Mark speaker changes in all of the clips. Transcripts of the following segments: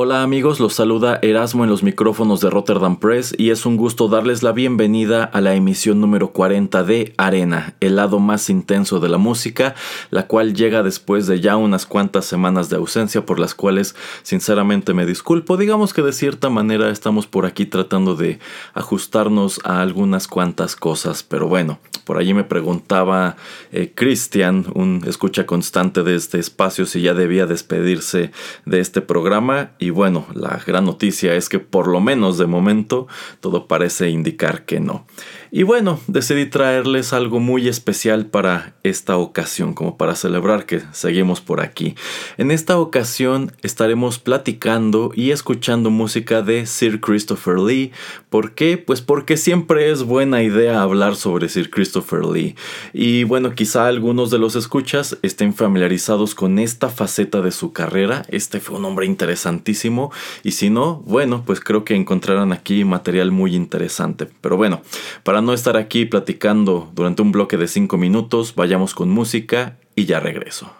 Speaker 1: Hola amigos, los saluda Erasmo en los micrófonos de Rotterdam Press y es un gusto darles la bienvenida a la emisión número 40 de Arena, el lado más intenso de la música, la cual llega después de ya unas cuantas semanas de ausencia por las cuales sinceramente me disculpo. Digamos que de cierta manera estamos por aquí tratando de ajustarnos a algunas cuantas cosas, pero bueno, por allí me preguntaba eh, Cristian, un escucha constante de este espacio, si ya debía despedirse de este programa y bueno, la gran noticia es que por lo menos de momento todo parece indicar que no. Y bueno, decidí traerles algo muy especial para esta ocasión, como para celebrar que seguimos por aquí. En esta ocasión estaremos platicando y escuchando música de Sir Christopher Lee. ¿Por qué? Pues porque siempre es buena idea hablar sobre Sir Christopher Lee. Y bueno, quizá algunos de los escuchas estén familiarizados con esta faceta de su carrera. Este fue un hombre interesantísimo. Y si no, bueno, pues creo que encontrarán aquí material muy interesante. Pero bueno, para no estar aquí platicando durante un bloque de 5 minutos, vayamos con música y ya regreso.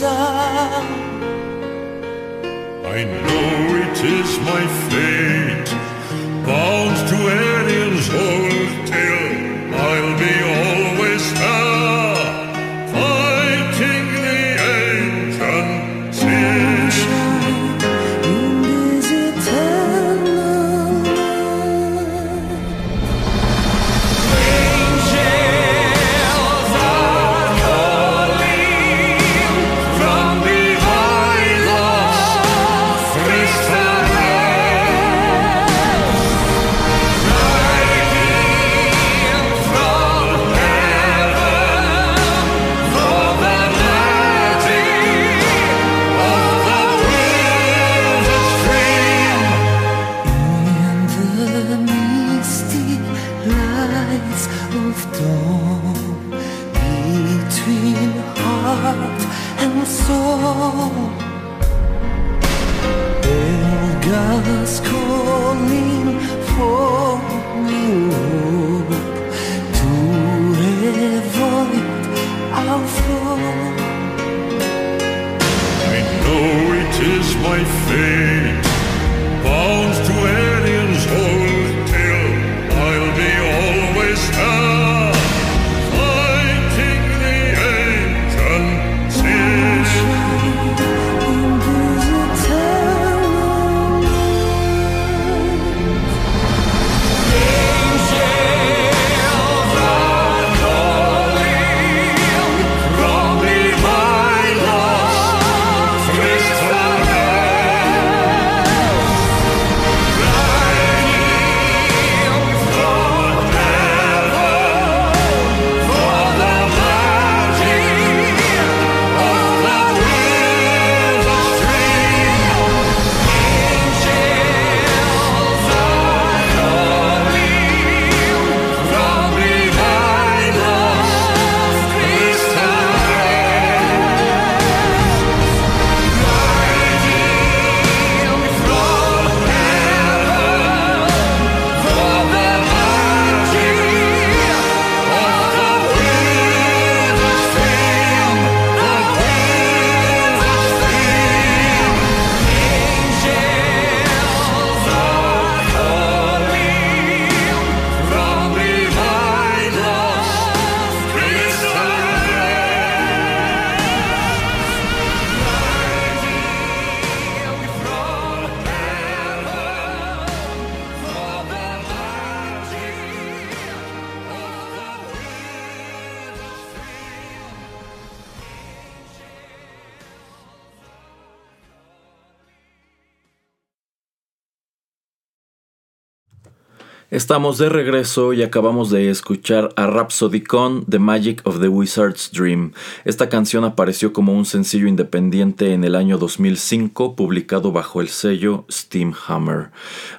Speaker 1: sun. I know it is my fate. Estamos de regreso y acabamos de escuchar a Rhapsody con The Magic of the Wizard's Dream. Esta canción apareció como un sencillo independiente en el año 2005, publicado bajo el sello Steamhammer.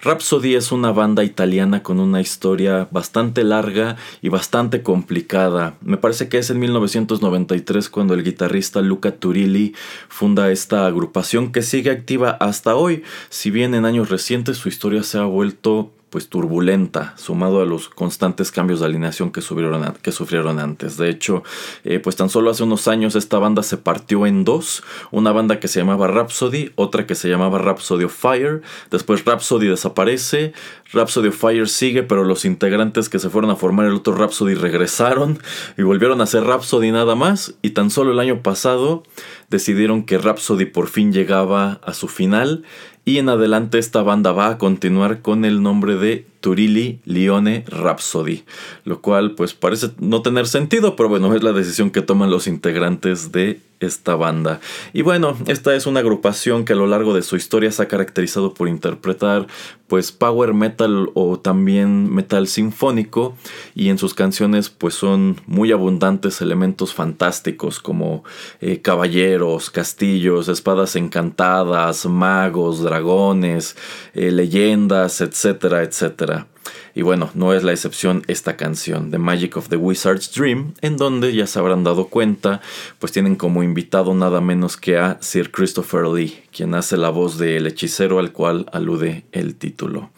Speaker 1: Rhapsody es una banda italiana con una historia bastante larga y bastante complicada. Me parece que es en 1993 cuando el guitarrista Luca Turilli funda esta agrupación que sigue activa hasta hoy, si bien en años recientes su historia se ha vuelto pues turbulenta, sumado a los constantes cambios de alineación que sufrieron, que sufrieron antes. De hecho, eh, pues tan solo hace unos años esta banda se partió en dos, una banda que se llamaba Rhapsody, otra que se llamaba Rhapsody of Fire, después Rhapsody desaparece, Rhapsody of Fire sigue, pero los integrantes que se fueron a formar el otro Rhapsody regresaron y volvieron a hacer Rhapsody nada más, y tan solo el año pasado decidieron que Rhapsody por fin llegaba a su final. Y en adelante esta banda va a continuar con el nombre de Turilli Lione Rhapsody, lo cual pues parece no tener sentido, pero bueno, es la decisión que toman los integrantes de esta banda. Y bueno, esta es una agrupación que a lo largo de su historia se ha caracterizado por interpretar pues power metal o también metal sinfónico y en sus canciones pues son muy abundantes elementos fantásticos como eh, caballeros, castillos, espadas encantadas, magos, dragones, eh, leyendas, etcétera, etcétera. Y bueno, no es la excepción esta canción, The Magic of the Wizard's Dream, en donde ya se habrán dado cuenta, pues tienen como invitado nada menos que a Sir Christopher Lee, quien hace la voz del hechicero al cual alude el título.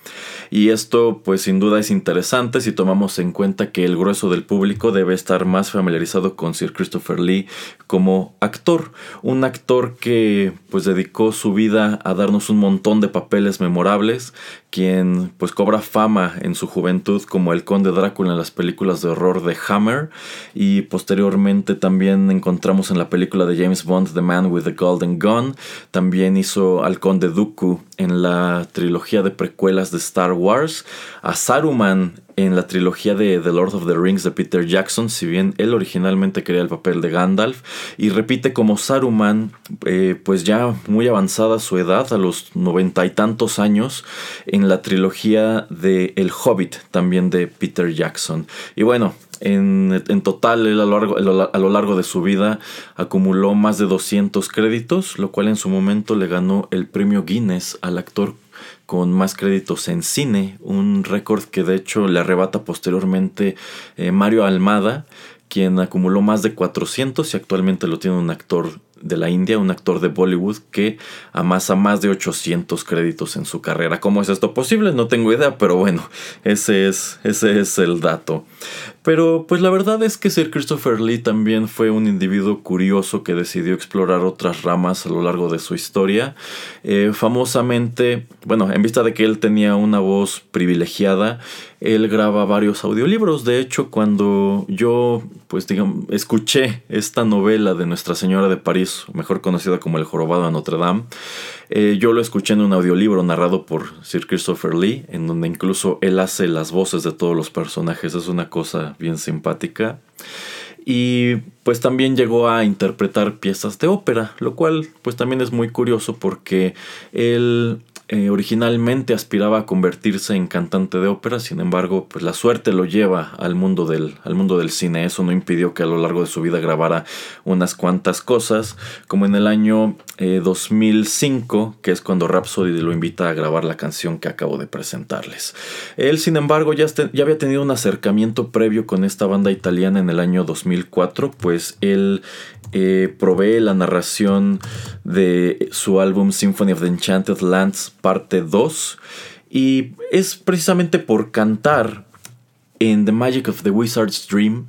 Speaker 1: Y esto pues sin duda es interesante si tomamos en cuenta que el grueso del público debe estar más familiarizado con Sir Christopher Lee como actor, un actor que pues dedicó su vida a darnos un montón de papeles memorables, quien pues cobra fama en su juventud como el conde Drácula en las películas de horror de Hammer. Y posteriormente también encontramos en la película de James Bond The Man with the Golden Gun, también hizo al conde Dooku en la trilogía de precuelas de Star Wars, a Saruman en la trilogía de The Lord of the Rings de Peter Jackson, si bien él originalmente quería el papel de Gandalf, y repite como Saruman, eh, pues ya muy avanzada su edad, a los noventa y tantos años, en la trilogía de El Hobbit, también de Peter Jackson. Y bueno, en, total, él a, lo largo, a lo largo de su vida acumuló más de 200 créditos, lo cual en su momento le ganó el premio Guinness al actor con más créditos en cine, un récord que de hecho le arrebata posteriormente eh, Mario Almada, quien acumuló más de 400 y actualmente lo tiene un actor de la India, un actor de Bollywood que amasa más de 800 créditos en su carrera. ¿Cómo es esto posible? No tengo idea, pero bueno, ese es, ese es el dato. Pero pues la verdad es que Sir Christopher Lee también fue un individuo curioso que decidió explorar otras ramas a lo largo de su historia. Eh, famosamente, bueno, en vista de que él tenía una voz privilegiada, él graba varios audiolibros. De hecho, cuando yo, pues digamos, escuché esta novela de Nuestra Señora de París, mejor conocida como El Jorobado de Notre Dame, eh, yo lo escuché en un audiolibro narrado por Sir Christopher Lee, en donde incluso él hace las voces de todos los personajes. Es una cosa bien simpática. Y pues también llegó a interpretar piezas de ópera, lo cual pues también es muy curioso porque él eh, originalmente aspiraba a convertirse en cantante de ópera, sin embargo, pues la suerte lo lleva al mundo del, al mundo del cine. Eso no impidió que a lo largo de su vida grabara unas cuantas cosas, como en el año 2005, eh, que es cuando Rhapsody lo invita a grabar la canción que acabo de presentarles. Él, sin embargo, ya, ya había tenido un acercamiento previo con esta banda italiana en el año 2004, pues él eh, provee la narración de su álbum Symphony of the Enchanted Lands parte 2 y es precisamente por cantar en The Magic of the Wizard's Dream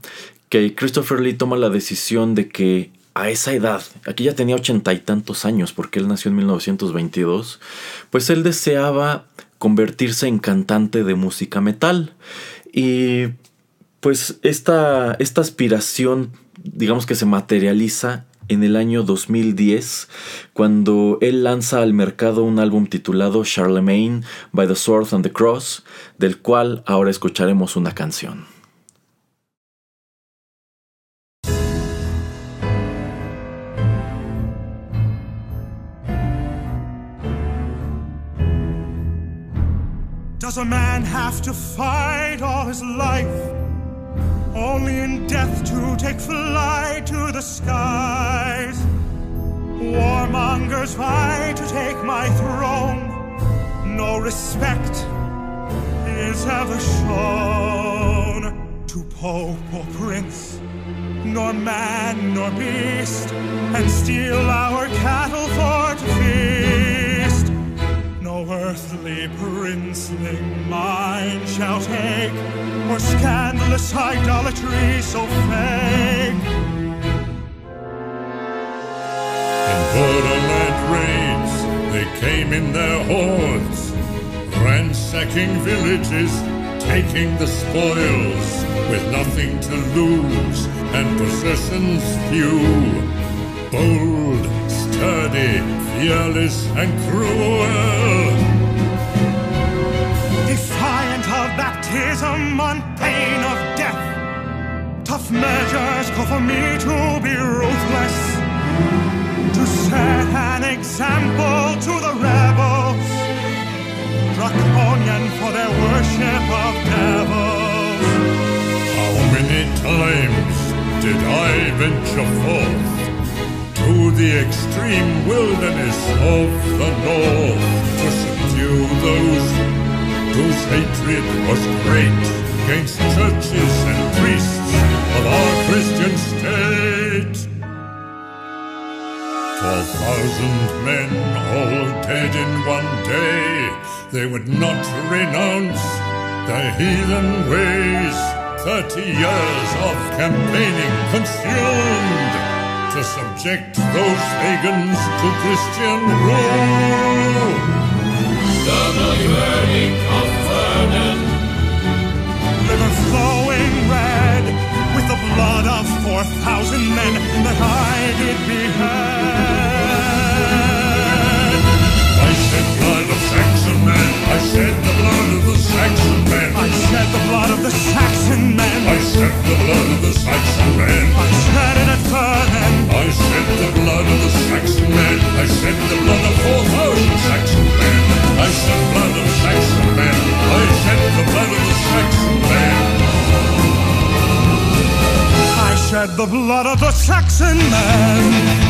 Speaker 1: que Christopher Lee toma la decisión de que a esa edad, aquí ya tenía ochenta y tantos años porque él nació en 1922, pues él deseaba convertirse en cantante de música metal. Y pues esta, esta aspiración digamos que se materializa en el año 2010 cuando él lanza al mercado un álbum titulado Charlemagne by the Sword and the Cross, del cual ahora escucharemos una canción.
Speaker 2: Does a man have to fight all his life? Only in death to take flight to the skies. Warmongers vie to take my throne. No respect is ever shown to pope or prince, nor man nor beast, and steal our cattle for to feast. No earthly princeling mine shall take, or scandalous idolatry so fake.
Speaker 3: In borderland raids, they came in their hordes, ransacking villages, taking the spoils, with nothing to lose and possessions few. Bold, sturdy, fearless, and cruel.
Speaker 2: Defiant of baptism on pain of death, tough measures call for me to be ruthless, to set an example to the rebels, draconian for their worship of devils.
Speaker 3: How many times did I venture forth to the extreme wilderness of the north to subdue those whose hatred was great against churches and priests of our Christian state? Thousand men all dead in one day, they would not renounce their heathen ways. Thirty years of campaigning consumed to subject those pagans to Christian rule.
Speaker 4: The verdict of
Speaker 2: blood of four thousand men that I did behead.
Speaker 3: I shed blood of Saxon men. I shed the blood of the Saxon men.
Speaker 2: I shed the blood of the Saxon men.
Speaker 3: I shed the blood of the Saxon men.
Speaker 2: I shed it at Vernon.
Speaker 3: I shed the blood of the Saxon men. I shed the blood of four thousand Saxon men. I shed blood of Saxon men. I shed the blood of the Saxon men.
Speaker 2: Shed the blood of the Saxon man.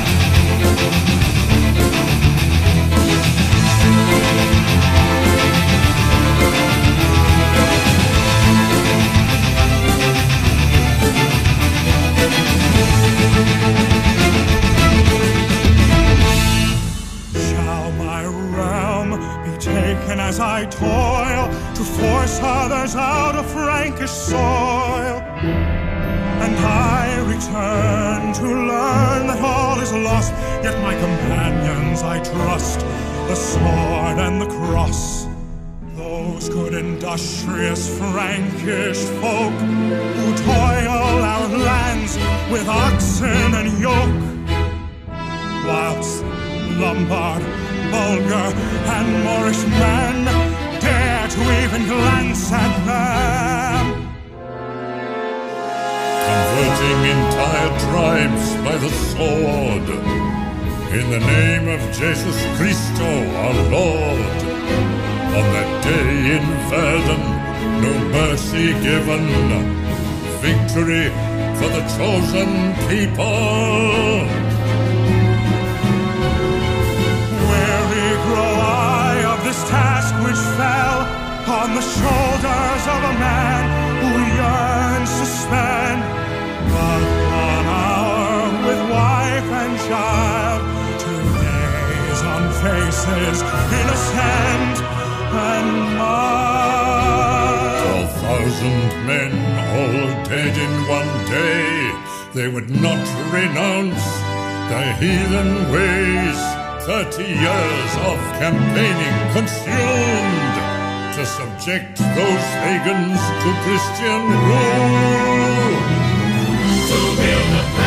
Speaker 2: As I toil to force others out of Frankish soil? And I return to learn that all is lost, yet my companions I trust, the sword and the cross. Those good industrious Frankish folk who toil our lands with oxen and yoke whilst Lombard, Bulgar, and Moorish men dare to even glance at them.
Speaker 3: Converting entire tribes by the sword. In the name of Jesus Christo, our Lord. On that day in Verdun, no mercy given. Victory for the chosen people.
Speaker 2: Weary grow I of this task which fell on the shoulders of a man who yearns to spend wife and child, two days on faces innocent and mild.
Speaker 3: Twelve thousand men all dead in one day. They would not renounce their heathen ways. Thirty years of campaigning consumed to subject those pagans to Christian rule.
Speaker 4: To build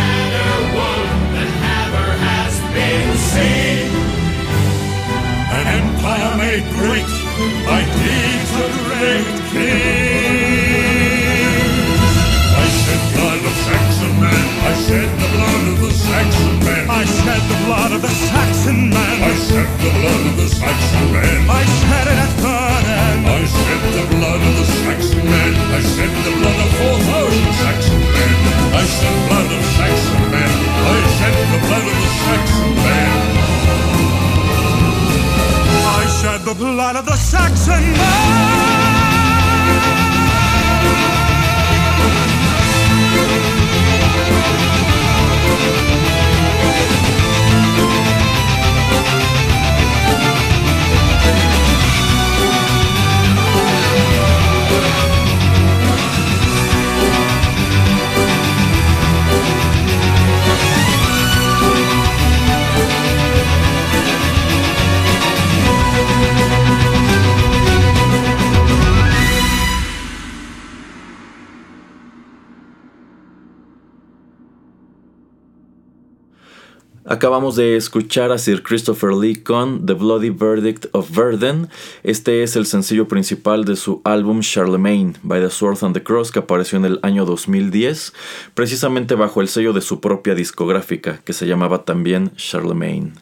Speaker 1: Acabamos de escuchar a Sir Christopher Lee con The Bloody Verdict of Verden. Este es el sencillo principal de su álbum Charlemagne by the Sword and the Cross que apareció en el año 2010, precisamente bajo el sello de su propia discográfica que se llamaba también Charlemagne.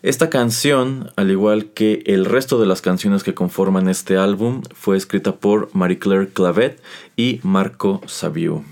Speaker 1: Esta canción, al igual que el resto de las canciones que conforman este álbum, fue escrita por Marie-Claire Clavet y Marco Saviu.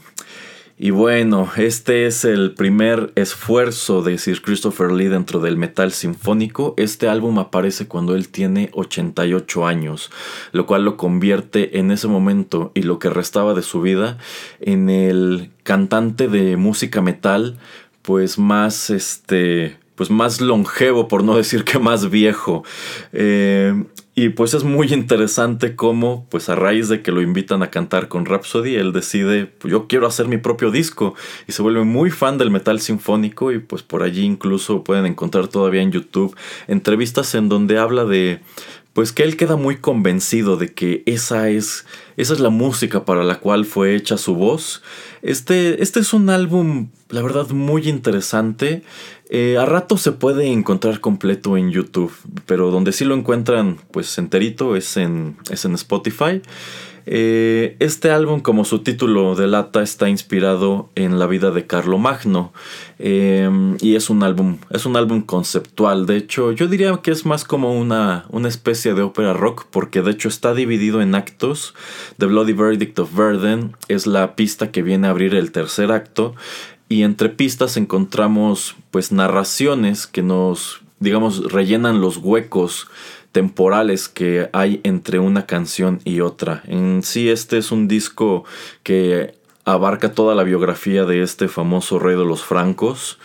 Speaker 1: Y bueno, este es el primer esfuerzo de Sir Christopher Lee dentro del metal sinfónico. Este álbum aparece cuando él tiene 88 años, lo cual lo convierte en ese momento y lo que restaba de su vida en el cantante de música metal, pues más este pues más longevo, por no decir que más viejo. Eh, y pues es muy interesante cómo, pues a raíz de que lo invitan a cantar con Rhapsody, él decide, pues yo quiero hacer mi propio disco y se vuelve muy fan del metal sinfónico y pues por allí incluso pueden encontrar todavía en YouTube entrevistas en donde habla de, pues que él queda muy convencido de que esa es, esa es la música para la cual fue hecha su voz. Este, este es un álbum, la verdad, muy interesante. Eh, a rato se puede encontrar completo en YouTube, pero donde sí lo encuentran pues enterito es en, es en Spotify. Eh, este álbum, como su título delata, está inspirado en la vida de Carlo Magno em, y es un álbum, es un álbum conceptual. De hecho, yo diría que es más como una, una especie de ópera rock, porque de hecho está dividido en actos. The Bloody Verdict of Verden es la pista que viene a abrir el tercer acto y entre pistas encontramos pues narraciones que nos digamos rellenan los huecos temporales que hay entre una canción y otra. En sí este es un disco que abarca toda la biografía de este famoso rey de los francos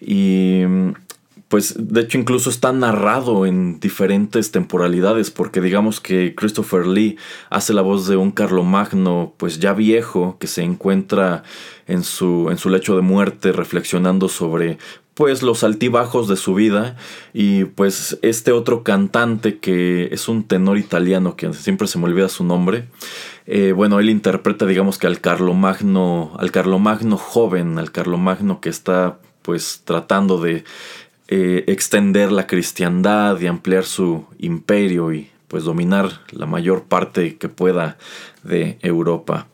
Speaker 1: y pues de hecho incluso está narrado en diferentes temporalidades porque digamos que Christopher Lee hace la voz de un Carlomagno pues ya viejo que se encuentra en su, en su lecho de muerte reflexionando sobre pues los altibajos de su vida y pues este otro cantante que es un tenor italiano que siempre se me olvida su nombre eh, bueno él interpreta digamos que al Carlomagno al Carlomagno joven al Carlomagno que está pues tratando de eh, extender la cristiandad y ampliar su imperio y pues dominar la mayor parte que pueda de Europa.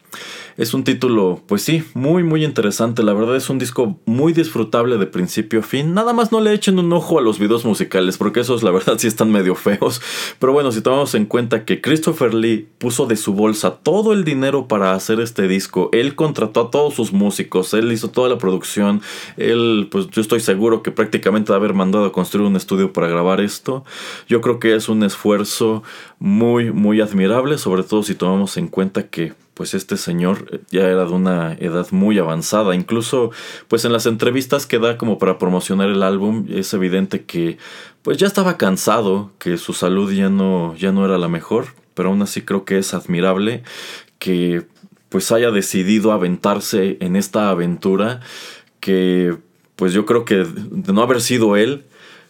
Speaker 1: Es un título, pues sí, muy muy interesante. La verdad es un disco muy disfrutable de principio a fin. Nada más no le echen un ojo a los videos musicales, porque esos la verdad sí están medio feos. Pero bueno, si tomamos en cuenta que Christopher Lee puso de su bolsa todo el dinero para hacer este disco, él contrató a todos sus músicos, él hizo toda la producción, él, pues yo estoy seguro que prácticamente a haber mandado a construir un estudio para grabar esto. Yo creo que es un esfuerzo muy muy admirable, sobre todo si tomamos en cuenta que pues este señor ya era de una edad muy avanzada. Incluso, pues en las entrevistas que da como para promocionar el álbum, es evidente que pues ya estaba cansado, que su salud ya no, ya no era la mejor, pero aún así creo que es admirable que pues haya decidido aventarse en esta aventura que pues yo creo que de no haber sido él,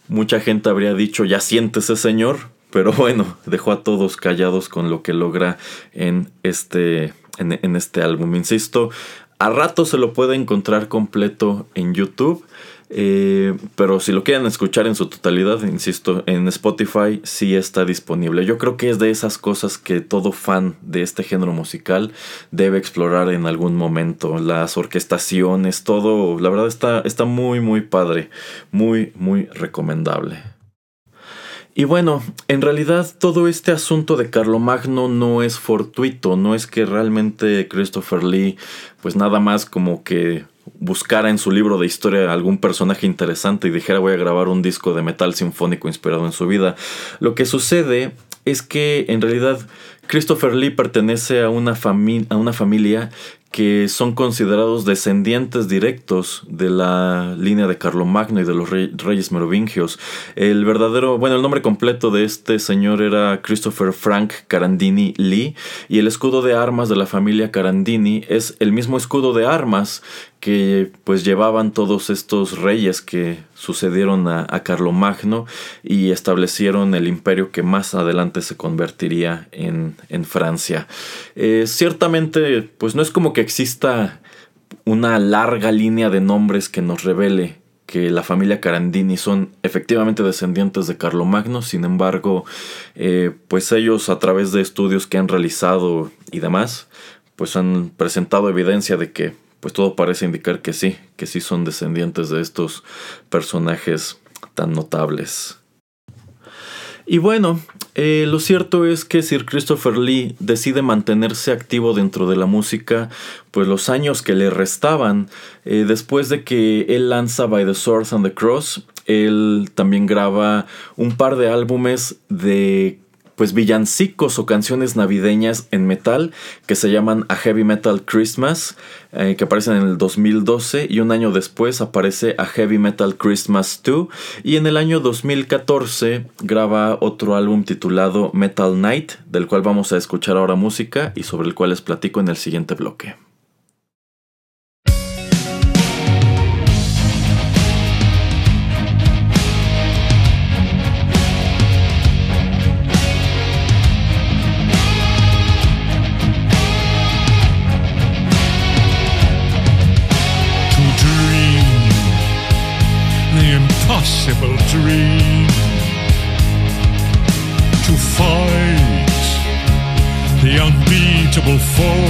Speaker 1: mucha gente habría dicho ya siéntese señor, pero bueno, dejó a todos callados con lo que logra en este, en, este álbum. Insisto, a rato se lo puede encontrar completo en YouTube. Eh, pero si lo quieren escuchar en su totalidad, insisto, en Spotify sí está disponible. Yo creo que es de esas cosas que todo fan de este género musical debe explorar en algún momento. Las orquestaciones, todo, la verdad está, está muy, muy padre. Muy, muy recomendable. Y bueno, en realidad todo este asunto de Carlomagno no es fortuito, no es que realmente Christopher Lee pues nada más como que buscara en su libro de historia algún personaje interesante y dijera voy a grabar un disco de metal sinfónico inspirado en su vida. Lo que sucede es que en realidad Christopher Lee pertenece a una, a una familia que son considerados descendientes directos de la línea de Carlomagno y de los reyes merovingios. El verdadero, bueno, el nombre completo de este señor era Christopher Frank Carandini Lee y el escudo de armas de la familia Carandini es el mismo escudo de armas que pues llevaban todos estos reyes que sucedieron a, Carlomagno y establecieron el imperio que más adelante se convertiría en, Francia. Eh, ciertamente pues no es como que exista una larga línea de nombres que nos revele que la familia Carandini son efectivamente descendientes de Carlomagno, sin embargo, eh, pues ellos a través de estudios que han realizado y demás, pues han presentado evidencia de que pues todo parece indicar que sí, que sí son descendientes de estos personajes tan notables. Y bueno, eh, lo cierto es que Sir Christopher Lee decide mantenerse activo dentro de la música, pues los años que le restaban, eh, después de que él lanza By the Sword and the Cross, él también graba un par de álbumes de pues villancicos o canciones navideñas en metal que se llaman A Heavy Metal Christmas, eh, que aparecen en el 2012 y un año después aparece A Heavy Metal Christmas 2 y en el año 2014 graba otro álbum titulado Metal Night, del cual vamos a escuchar ahora música y sobre el cual les platico en el siguiente bloque.
Speaker 3: Impossible dream to fight the unbeatable foe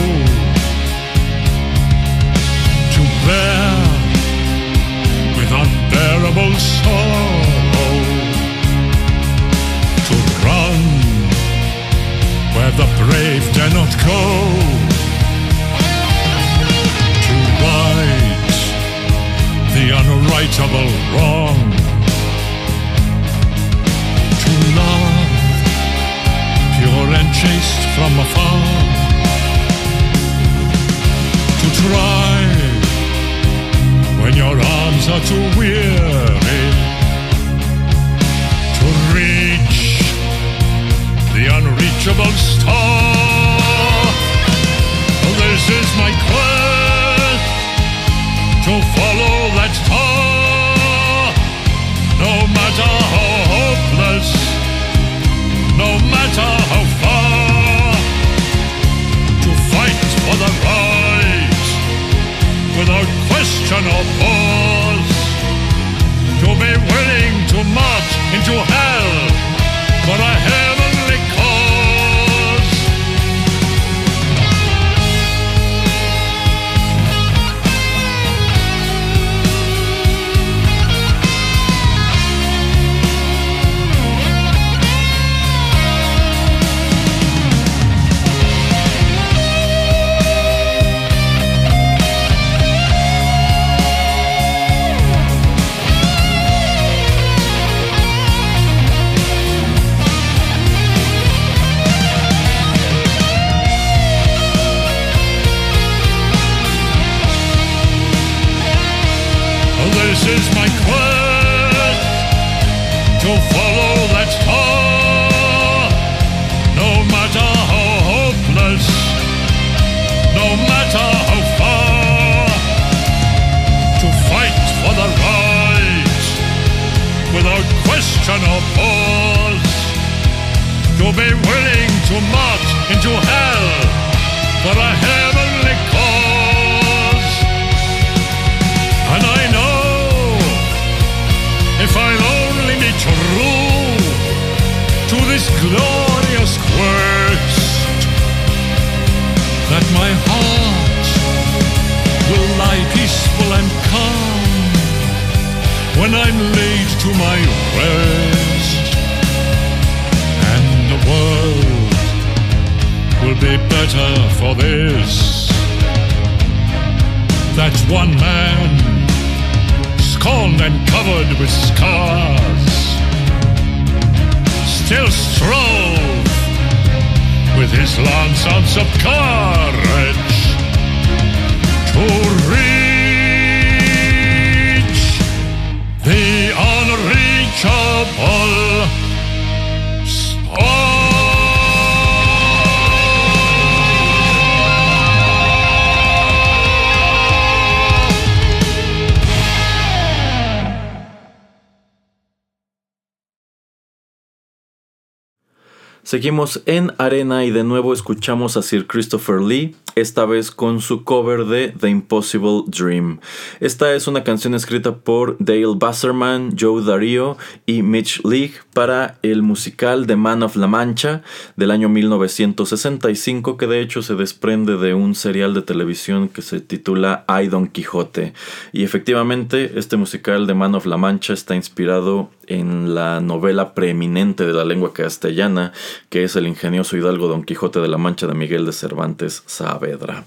Speaker 1: Seguimos en Arena y de nuevo escuchamos a Sir Christopher Lee, esta vez con su cover de The Impossible Dream. Esta es una canción escrita por Dale Basserman, Joe Darío y Mitch League para el musical The Man of La Mancha del año 1965 que de hecho se desprende de un serial de televisión que se titula I Don Quijote. Y efectivamente este musical The Man of La Mancha está inspirado en la novela preeminente de la lengua castellana, que es el ingenioso hidalgo Don Quijote de la Mancha de Miguel de Cervantes Saavedra.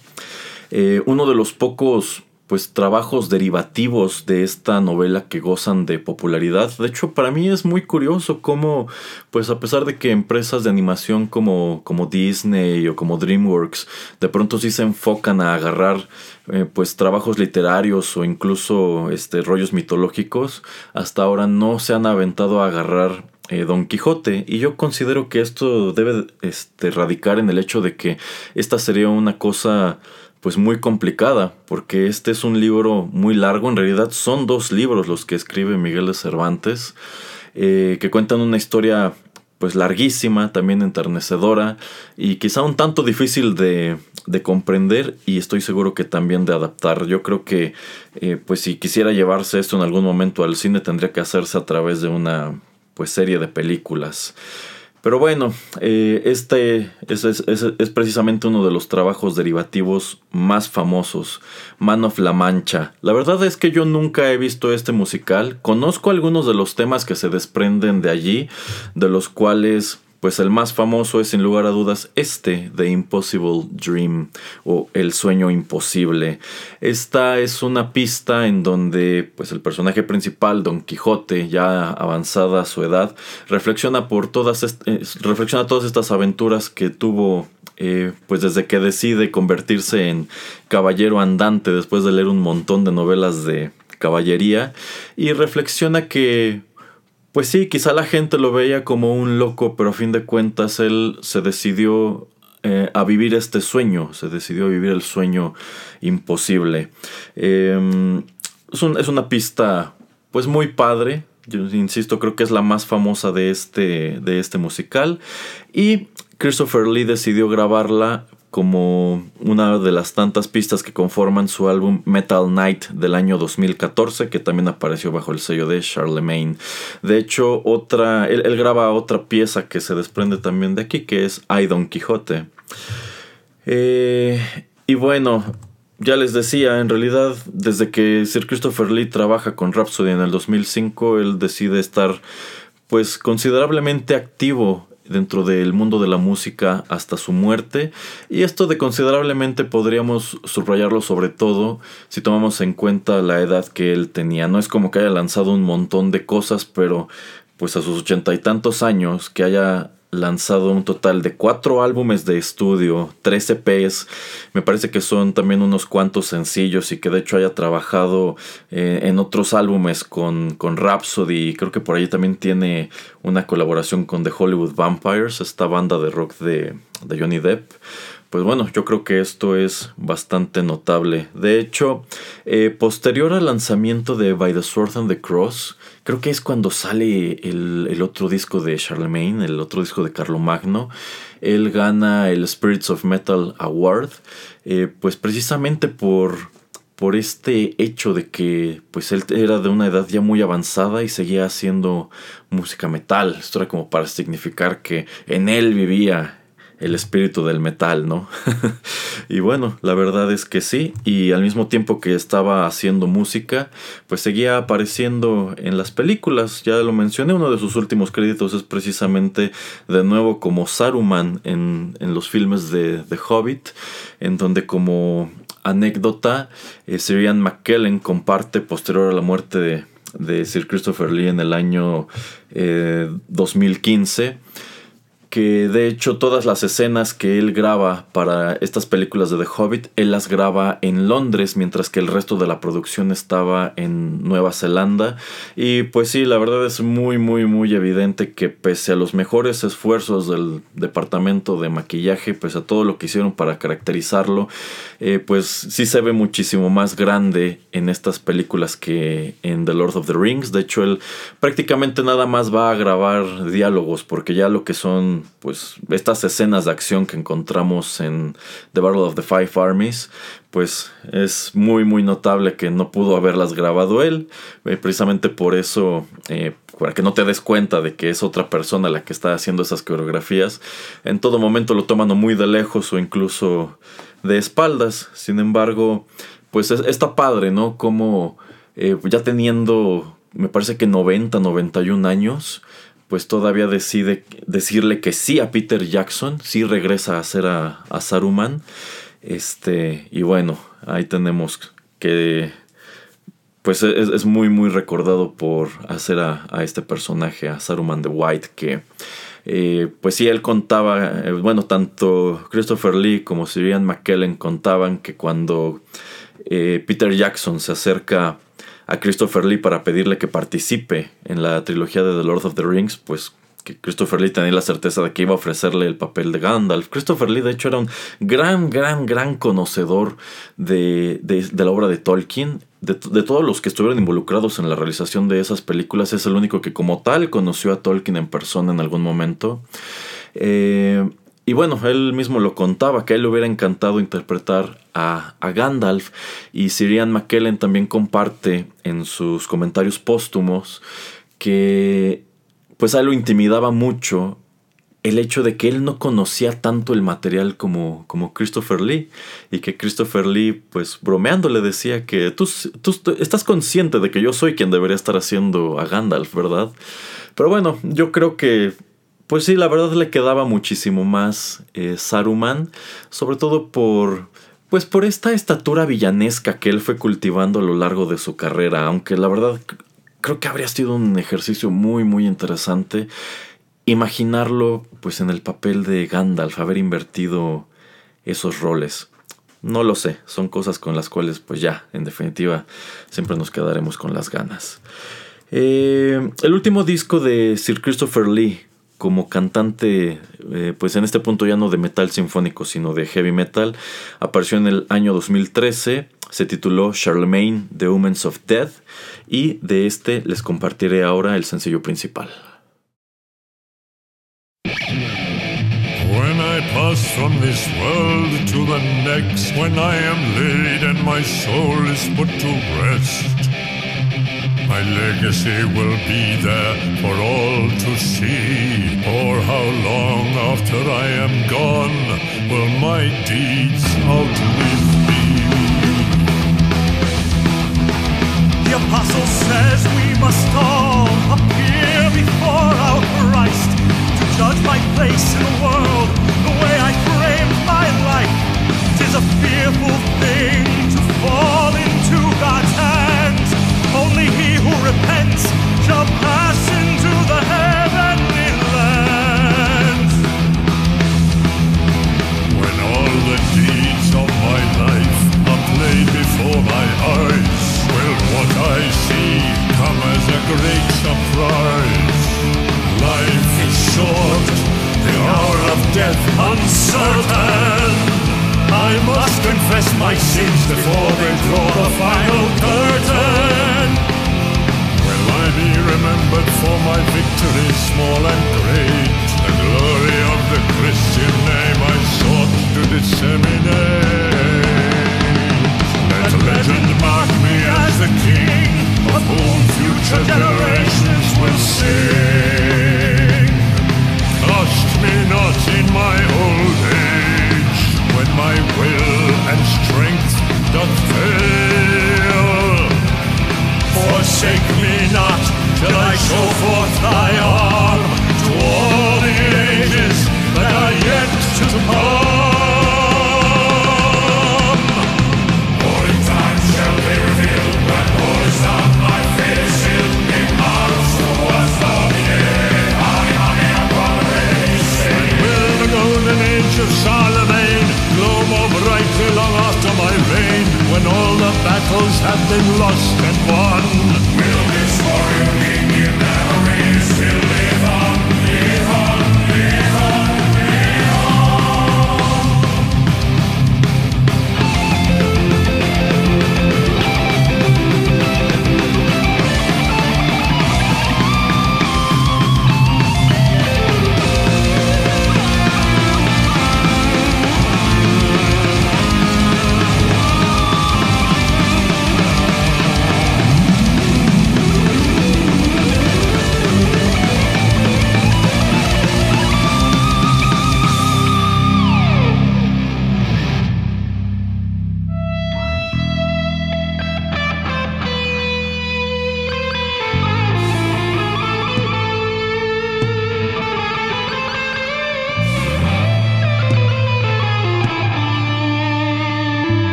Speaker 1: Eh, uno de los pocos pues trabajos derivativos de esta novela que gozan de popularidad. De hecho, para mí es muy curioso cómo, pues a pesar de que empresas de animación como, como Disney o como DreamWorks de pronto sí se enfocan a agarrar eh, pues trabajos literarios o incluso este, rollos mitológicos, hasta ahora no se han aventado a agarrar eh, Don Quijote. Y yo considero que esto debe este, radicar en el hecho de que esta sería una cosa pues muy complicada, porque este es un libro muy largo, en realidad son dos libros los que escribe Miguel de Cervantes, eh, que cuentan una historia pues larguísima, también enternecedora y quizá un tanto difícil de, de comprender y estoy seguro que también de adaptar. Yo creo que eh, pues si quisiera llevarse esto en algún momento al cine tendría que hacerse a través de una pues serie de películas. Pero bueno, eh, este es, es, precisamente uno de los trabajos derivativos más famosos, Man of La Mancha. La verdad es que yo nunca he visto este musical, conozco algunos de los temas que se desprenden de allí, de los cuales pues el más famoso es sin lugar a dudas este, The Impossible Dream o El sueño imposible. Esta es una pista en donde pues el personaje principal, Don Quijote, ya avanzada a su edad, reflexiona por todas, eh, reflexiona todas estas aventuras que tuvo eh, pues desde que decide convertirse en caballero andante después de leer un montón de novelas de caballería y reflexiona que pues sí, quizá la gente lo veía como un loco, pero a fin de cuentas él se decidió eh, a vivir este sueño, se decidió a vivir el sueño imposible. Em, es, es, una pista pues muy padre, yo insisto, creo que es la más famosa de este, de este musical y Christopher Lee decidió grabarla como una de las tantas pistas que conforman su álbum Metal Night del año 2014, que también apareció bajo el sello de Charlemagne. De hecho, otra, él, graba otra pieza que se desprende también de aquí, que es I Don Quijote. Eh, y bueno, ya les decía, en realidad, desde que Sir Christopher Lee trabaja con Rhapsody en el 2005, él decide estar pues considerablemente activo dentro del mundo de la música hasta su muerte y esto de considerablemente podríamos subrayarlo sobre todo si tomamos en cuenta la edad que él tenía. No es como que haya lanzado un montón de cosas, pero pues a sus ochenta y tantos años que haya lanzado un total de cuatro álbumes de estudio, tres EPs, me parece que son también unos cuantos sencillos y que de hecho haya trabajado eh, en otros álbumes con, con Rhapsody, creo que por ahí también tiene una colaboración con The Hollywood Vampires, esta banda de rock de, de Johnny Depp. Pues bueno, yo creo que esto es bastante notable. De hecho, eh, posterior al lanzamiento de By the Sword and the Cross, creo que es cuando sale el, otro disco de Charlemagne, el otro disco de Carlomagno. Él gana el Spirits of Metal Award, eh, pues precisamente por, por este hecho de que pues él era de una edad ya muy avanzada y seguía haciendo música metal. Esto era como para significar que en él vivía el espíritu del metal, ¿no? y bueno, la verdad es que sí, y al mismo tiempo que estaba haciendo música, pues seguía apareciendo en las películas, ya lo mencioné, uno de sus últimos créditos es precisamente de nuevo como Saruman en, los filmes de The Hobbit, en donde como anécdota, eh, McKellen comparte posterior a la muerte de, de Sir Christopher Lee en el año 2015, eh, que de hecho todas las escenas que él graba para estas películas de The Hobbit, él las graba en Londres, mientras que el resto de la producción estaba en Nueva Zelanda. Y pues sí, la verdad es muy, muy, muy evidente que pese a los mejores esfuerzos del departamento de maquillaje, pese a todo lo que hicieron para caracterizarlo, eh, pues sí se ve muchísimo más grande en estas películas que en The Lord of the Rings. De hecho, él prácticamente nada más va a grabar diálogos, porque ya lo que son pues estas escenas de acción que encontramos en The Battle of the Five Armies, pues es muy muy notable que no pudo haberlas grabado él, eh, precisamente por eso, eh, para que no te des cuenta de que es otra persona la que está haciendo esas coreografías, en todo momento lo toman muy de lejos o incluso de espaldas, sin embargo, pues está padre, ¿no? Como eh, ya teniendo, me parece que 90, 91 años, pues todavía decide decirle que sí a Peter Jackson, sí regresa a hacer a, Saruman. Este, y bueno, ahí tenemos que pues es, muy muy recordado por hacer a, este personaje, a Saruman the White, que eh, pues sí, él contaba, eh, bueno, tanto Christopher Lee como Sirian McKellen contaban que cuando eh, Peter Jackson se acerca a Christopher Lee para pedirle que participe en la trilogía de The Lord of the Rings, pues que Christopher Lee tenía la certeza de que iba a ofrecerle el papel de Gandalf. Christopher Lee, de hecho, era un gran, gran, gran conocedor de, la obra de Tolkien. De, de, todos los que estuvieron involucrados en la realización de esas películas, es el único que como tal conoció a Tolkien en persona en algún momento. Eh, y bueno, él mismo lo contaba, que a él le hubiera encantado interpretar a, Gandalf. Y Sirian McKellen también comparte en sus comentarios póstumos que pues a él lo intimidaba mucho el hecho de que él no conocía tanto el material como, como Christopher Lee y que Christopher Lee pues bromeando le decía que tú, tú, estás consciente de que yo soy quien debería estar haciendo a Gandalf, ¿verdad? Pero bueno, yo creo que pues sí, la verdad le quedaba muchísimo más eh, Saruman, sobre todo por, pues por esta estatura villanesca que él fue cultivando a lo largo de su carrera, aunque la verdad creo que habría sido un ejercicio muy muy interesante imaginarlo pues en el papel de Gandalf, haber invertido esos roles. No lo sé, son cosas con las cuales pues ya, en definitiva, siempre nos quedaremos con las ganas. Eh, el último disco de Sir Christopher Lee, como cantante, eh, pues en este punto ya no de metal sinfónico, sino de heavy metal. Apareció en el año 2013, se tituló Charlemagne, The Humans of Death, y de este les compartiré ahora el sencillo principal.
Speaker 3: When I pass from this world to the next, when I am laid and my soul is put to rest. My legacy will be there for all to see. Or how long after I am gone will my deeds outlive me?
Speaker 2: The apostle says we must all appear before our Christ to judge my place in the world, the way I framed my life. Tis a fearful thing to fall into God's hands. Shall pass into the heavenly lands.
Speaker 3: When all the deeds of my life are played before my eyes, will what I see come as a great surprise? Life is short, the hour of death uncertain. I must confess my sins before they draw the final curtain. Be remembered for my victories, small and great?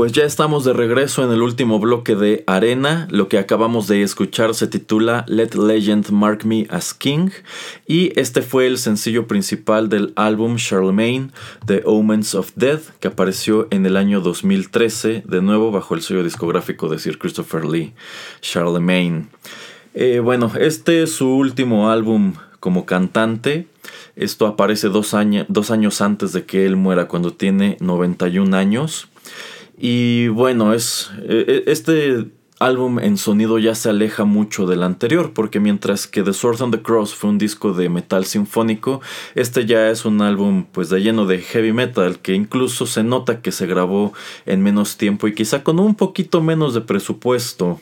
Speaker 1: Pues ya estamos de regreso en el último bloque de Arena. Lo que acabamos de escuchar se titula Let Legend Mark Me as King. Y este fue el sencillo principal del álbum Charlemagne, The Omens of Death, que apareció en el año 2013, de nuevo bajo el sello discográfico de Sir Christopher Lee, Charlemagne. Eh, bueno, este es su último álbum como cantante. Esto aparece dos, año- dos años antes de que él muera, cuando tiene 91 años. Y bueno, es eh, este álbum en sonido ya se aleja mucho del anterior, porque mientras que The Sword and the Cross fue un disco de metal sinfónico, este ya es un álbum pues de lleno de heavy metal, que incluso se nota que se grabó en menos tiempo y quizá con un poquito menos de presupuesto.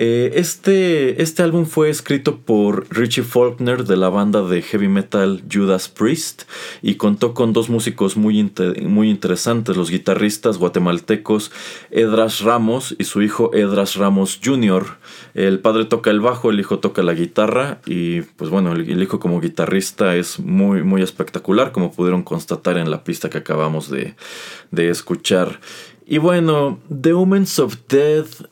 Speaker 1: Eh, este, este álbum fue escrito por Richie Faulkner de la banda de heavy metal Judas Priest y contó con dos músicos muy, muy interesantes, los guitarristas guatemaltecos Edras Ramos y su hijo Edras Ramos Jr. El padre toca el bajo, el hijo toca la guitarra y pues bueno, el, hijo como guitarrista es muy, muy espectacular como pudieron constatar en la pista que acabamos de, de escuchar. Y bueno, The Omens of Death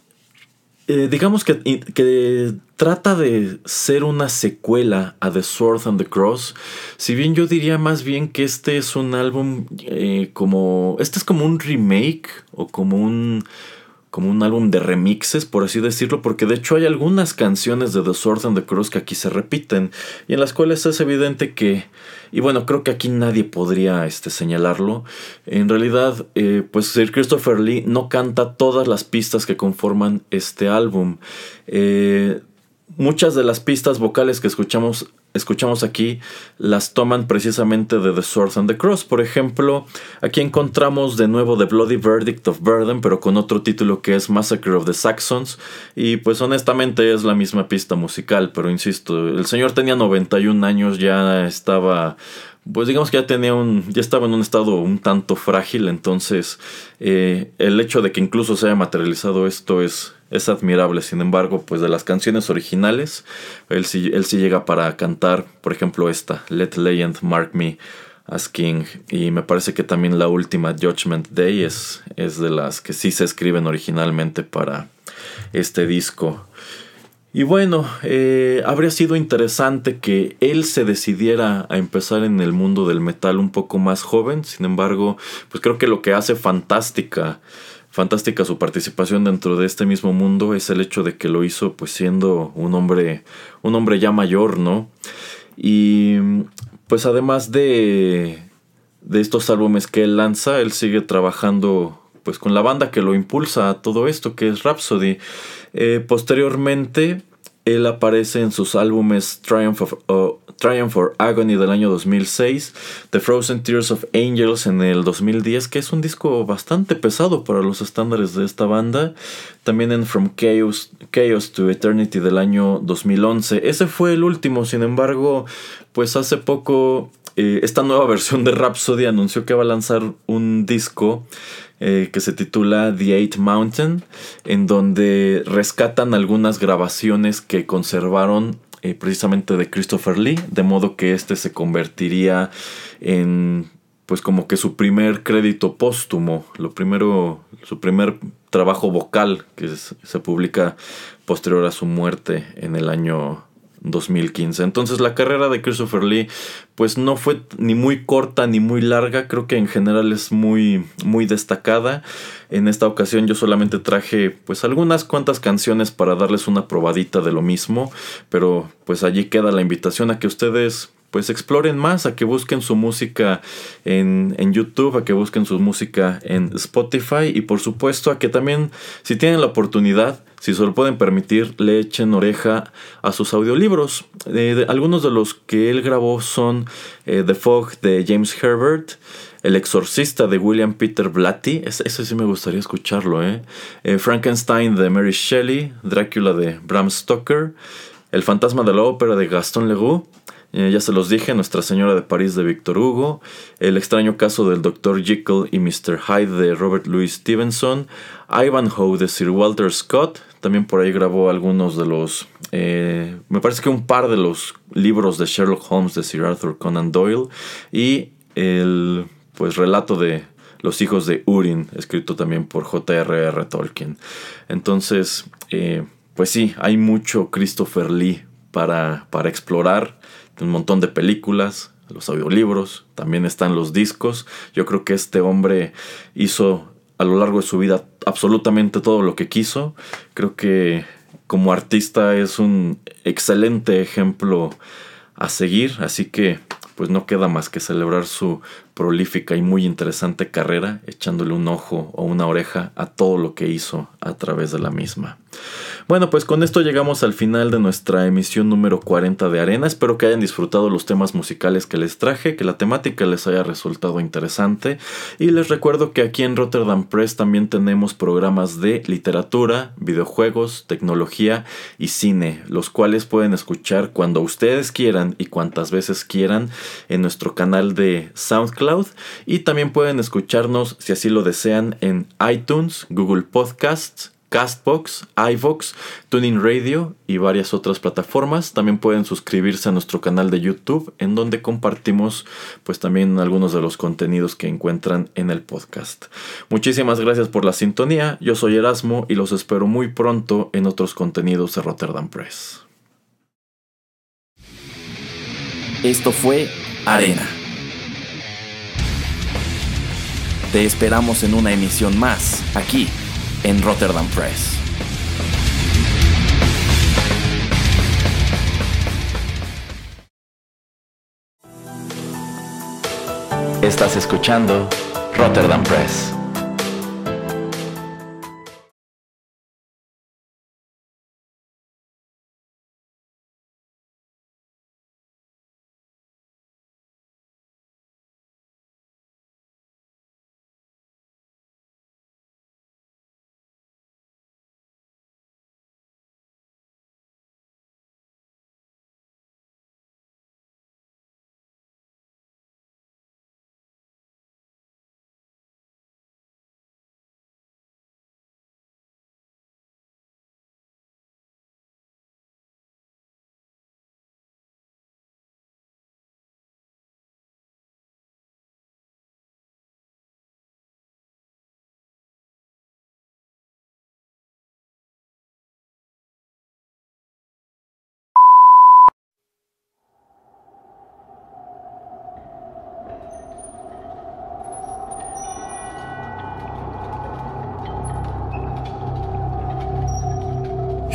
Speaker 1: eh, digamos que, que trata de ser una secuela a The Sword and the Cross. Si bien yo diría más bien que este es un álbum eh, como... Este es como un remake o como un como un álbum de remixes, por así decirlo, porque de hecho hay algunas canciones de The Sword and the Cross que aquí se repiten y en las cuales es evidente que, y bueno, creo que aquí nadie podría este, señalarlo, en realidad, eh, pues Sir Christopher Lee no canta todas las pistas que conforman este álbum. Eh, muchas de las pistas vocales que escuchamos, escuchamos aquí las toman precisamente de The Sword and the Cross. Por ejemplo, aquí encontramos de nuevo The Bloody Verdict of Burden, pero con otro título que es Massacre of the Saxons. Y pues honestamente es la misma pista musical, pero insisto, el señor tenía 91 años, ya estaba pues digamos que ya tenía un, ya estaba en un estado un tanto frágil, entonces eh, el hecho de que incluso se haya materializado esto es, es admirable. Sin embargo, pues de las canciones originales, él sí, él sí llega para cantar, por ejemplo, esta, Let Legend Mark Me as King. Y me parece que también la última, Judgment Day, es, es de las que sí se escriben originalmente para este disco. Y bueno, eh, habría sido interesante que él se decidiera a empezar en el mundo del metal un poco más joven. Sin embargo, pues creo que lo que hace fantástica, fantástica su participación dentro de este mismo mundo es el hecho de que lo hizo pues siendo un hombre, un hombre ya mayor, ¿no? Y pues además de, de estos álbumes que él lanza, él sigue trabajando pues con la banda que lo impulsa a todo esto, que es Rhapsody. Eh, posteriormente, él aparece en sus álbumes Triumph, of, Triumph for Agony del año 2006, The Frozen Tears of Angels en el 2010, que es un disco bastante pesado para los estándares de esta banda. También en From Chaos, Chaos to Eternity del año 2011. Ese fue el último, sin embargo, pues hace poco eh, esta nueva versión de Rhapsody anunció que va a lanzar un disco eh, que se titula The Eight Mountain, en donde rescatan algunas grabaciones que conservaron eh, precisamente de Christopher Lee, de modo que este se convertiría en pues como que su primer crédito póstumo, lo primero, su primer trabajo vocal que se publica posterior a su muerte en el año 2015. Entonces la carrera de Christopher Lee pues no fue ni muy corta ni muy larga, creo que en general es muy muy destacada. En esta ocasión yo solamente traje pues algunas cuantas canciones para darles una probadita de lo mismo, pero pues allí queda la invitación a que ustedes pues exploren más, a que busquen su música en, en, YouTube, a que busquen su música en Spotify y por supuesto a que también si tienen la oportunidad si se lo pueden permitir, le echen oreja a sus audiolibros. Eh, algunos de los que él grabó son eh, The Fog de James Herbert, El Exorcista de William Peter Blatty, ese, sí me gustaría escucharlo, ¿eh? ¿eh? Frankenstein de Mary Shelley, Drácula de Bram Stoker, El Fantasma de la Ópera de Gaston Leroux, ya se los dije, Nuestra Señora de París de Victor Hugo, El extraño caso del Dr. Jekyll y Mr. Hyde de Robert Louis Stevenson, Ivanhoe de Sir Walter Scott, también por ahí grabó algunos de los, eh, me parece que un par de los libros de Sherlock Holmes de Sir Arthur Conan Doyle y el pues relato de los hijos de Urin, escrito también por J.R.R. Tolkien. Entonces, eh, pues sí, hay mucho Christopher Lee para, para explorar, un montón de películas, los audiolibros, también están los discos. Yo creo que este hombre hizo a lo largo de su vida absolutamente todo lo que quiso. Creo que como artista es un excelente ejemplo a seguir, así que pues no queda más que celebrar su prolífica y muy interesante carrera, echándole un ojo o una oreja a todo lo que hizo a través de la misma. Bueno, pues con esto llegamos al final de nuestra emisión número 40 de Arena. Espero que hayan disfrutado los temas musicales que les traje, que la temática les haya resultado interesante. Y les recuerdo que aquí en Rotterdam Press también tenemos programas de literatura, videojuegos, tecnología y cine, los cuales pueden escuchar cuando ustedes quieran y cuantas veces quieran en nuestro canal de SoundCloud. Y también pueden escucharnos, si así lo desean, en iTunes, Google Podcasts, Castbox, iVox, Tuning Radio y varias otras plataformas. También pueden suscribirse a nuestro canal de YouTube en donde compartimos pues también algunos de los contenidos que encuentran en el podcast. Muchísimas gracias por la sintonía. Yo soy Erasmo y los espero muy pronto en otros contenidos de Rotterdam Press. Esto fue Arena. Te esperamos en una emisión más, aquí en Rotterdam Press. Estás escuchando Rotterdam Press.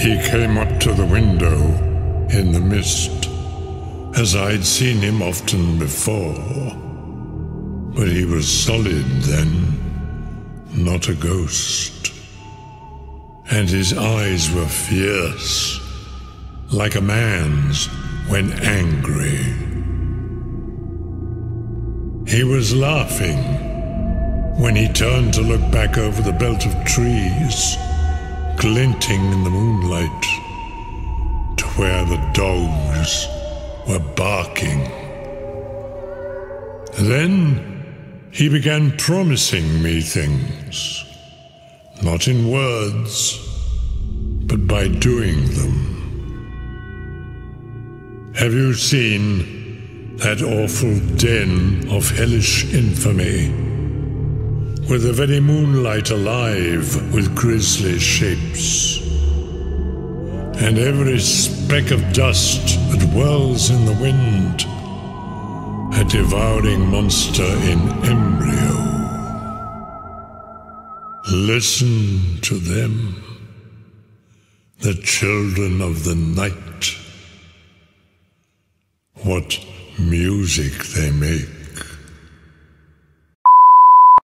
Speaker 3: He came up to the window in the mist, as I'd seen him often before. But he was solid then, not a ghost. And his eyes were fierce, like a man's when angry. He was laughing when he turned to look back over the belt of trees glinting in the moonlight to where the dogs were barking. Then he began promising me things, not in words, but by doing them. Have you seen that awful den of hellish infamy? With the very moonlight alive with grisly shapes. And every speck of dust that whirls in the wind, a devouring monster in embryo. Listen to them, the children of the night. What music they make.